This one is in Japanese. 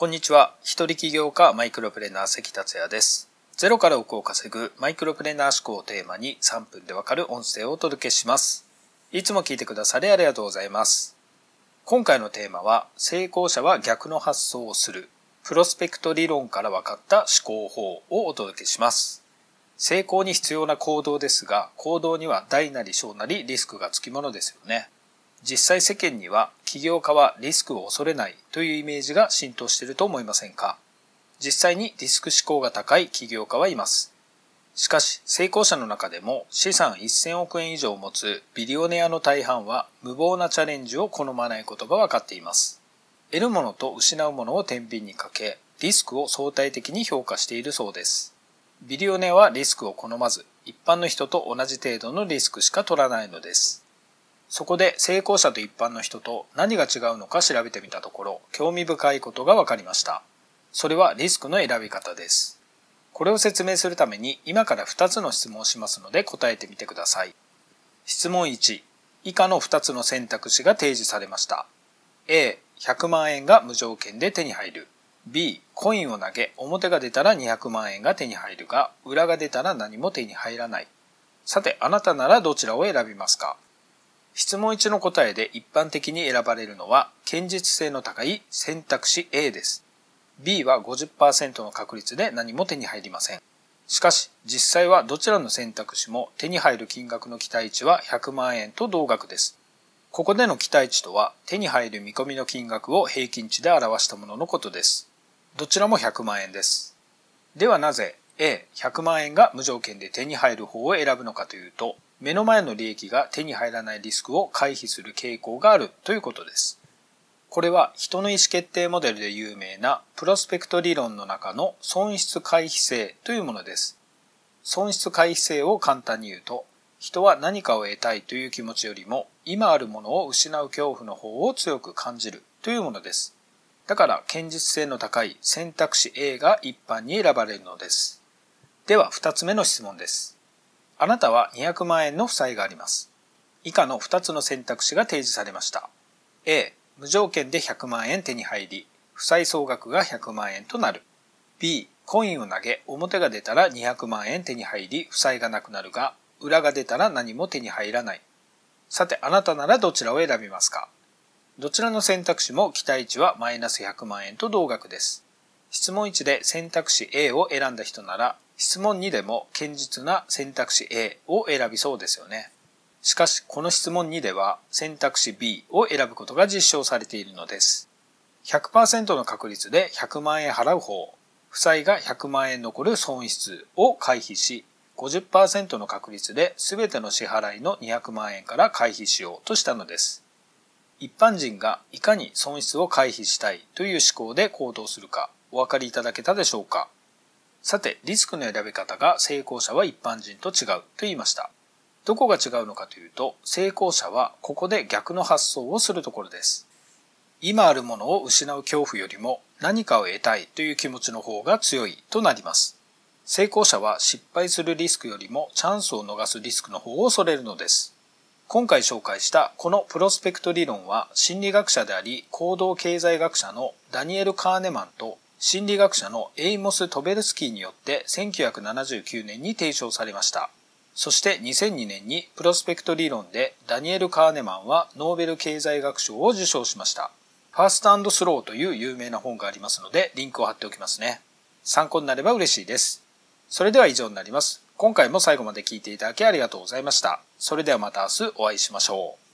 こんにちは。一人起業家マイクロプレーナー関達也です。ゼロから億を稼ぐマイクロプレーナー思考をテーマに3分でわかる音声をお届けします。いつも聞いてくださりありがとうございます。今回のテーマは、成功者は逆の発想をする、プロスペクト理論から分かった思考法をお届けします。成功に必要な行動ですが、行動には大なり小なりリスクがつきものですよね。実際世間には起業家はリスクを恐れないというイメージが浸透していると思いませんか？実際にリスク思考が高い起業家はいます。しかし成功者の中でも資産1000億円以上を持つビリオネアの大半は無謀なチャレンジを好まないことが分かっています。得るものと失うものを天秤にかけリスクを相対的に評価しているそうです。ビリオネアはリスクを好まず一般の人と同じ程度のリスクしか取らないのです。そこで成功者と一般の人と何が違うのか調べてみたところ、興味深いことが分かりました。それはリスクの選び方です。これを説明するために今から2つの質問をしますので答えてみてください。質問1、以下の2つの選択肢が提示されました。A、100万円が無条件で手に入る。B、コインを投げ、表が出たら200万円が手に入るが、裏が出たら何も手に入らない。さて、あなたならどちらを選びますか？質問1の答えで一般的に選ばれるのは、堅実性の高い選択肢 A です。B は50%の確率で何も手に入りません。しかし、実際はどちらの選択肢も手に入る金額の期待値は100万円と同額です。ここでの期待値とは手に入る見込みの金額を平均値で表したもののことです。どちらも100万円です。ではなぜ A100 万円が無条件で手に入る方を選ぶのかというと、目の前の利益が手に入らないリスクを回避する傾向があるということです。これは人の意思決定モデルで有名なプロスペクト理論の中の損失回避性というものです。損失回避性を簡単に言うと、人は何かを得たいという気持ちよりも今あるものを失う恐怖の方を強く感じるというものです。だから堅実性の高い選択肢 A が一般に選ばれるのです。では二つ目の質問です。あなたは200万円の負債があります。以下の2つの選択肢が提示されました。A、無条件で100万円手に入り、負債総額が100万円となる。B、コインを投げ、表が出たら200万円手に入り、負債がなくなるが、裏が出たら何も手に入らない。さて、あなたならどちらを選びますか？どちらの選択肢も期待値はマイナス100万円と同額です。質問1で選択肢 A を選んだ人なら、質問2でも堅実な選択肢 A を選びそうですよね。しかし、この質問2では選択肢 B を選ぶことが実証されているのです。100%の確率で100万円払う方、負債が100万円残る損失を回避し、50%の確率で全ての支払いの200万円から回避しようとしたのです。一般人がいかに損失を回避したいという思考で行動するかお分かりいただけたでしょうかさて、リスクの選び方が成功者は一般人と違うと言いました。どこが違うのかというと、成功者はここで逆の発想をするところです。今あるものを失う恐怖よりも何かを得たいという気持ちの方が強いとなります。成功者は失敗するリスクよりもチャンスを逃すリスクの方を恐れるのです。今回紹介したこのプロスペクト理論は心理学者であり行動経済学者のダニエル・カーネマンと心理学者のエイモス・トベルスキーによって1979年に提唱されました。そして2002年にプロスペクト理論でダニエル・カーネマンはノーベル経済学賞を受賞しました。ファスト&スローという有名な本がありますのでリンクを貼っておきますね。参考になれば嬉しいです。それでは以上になります。今回も最後まで聞いていただきありがとうございました。それではまた明日お会いしましょう。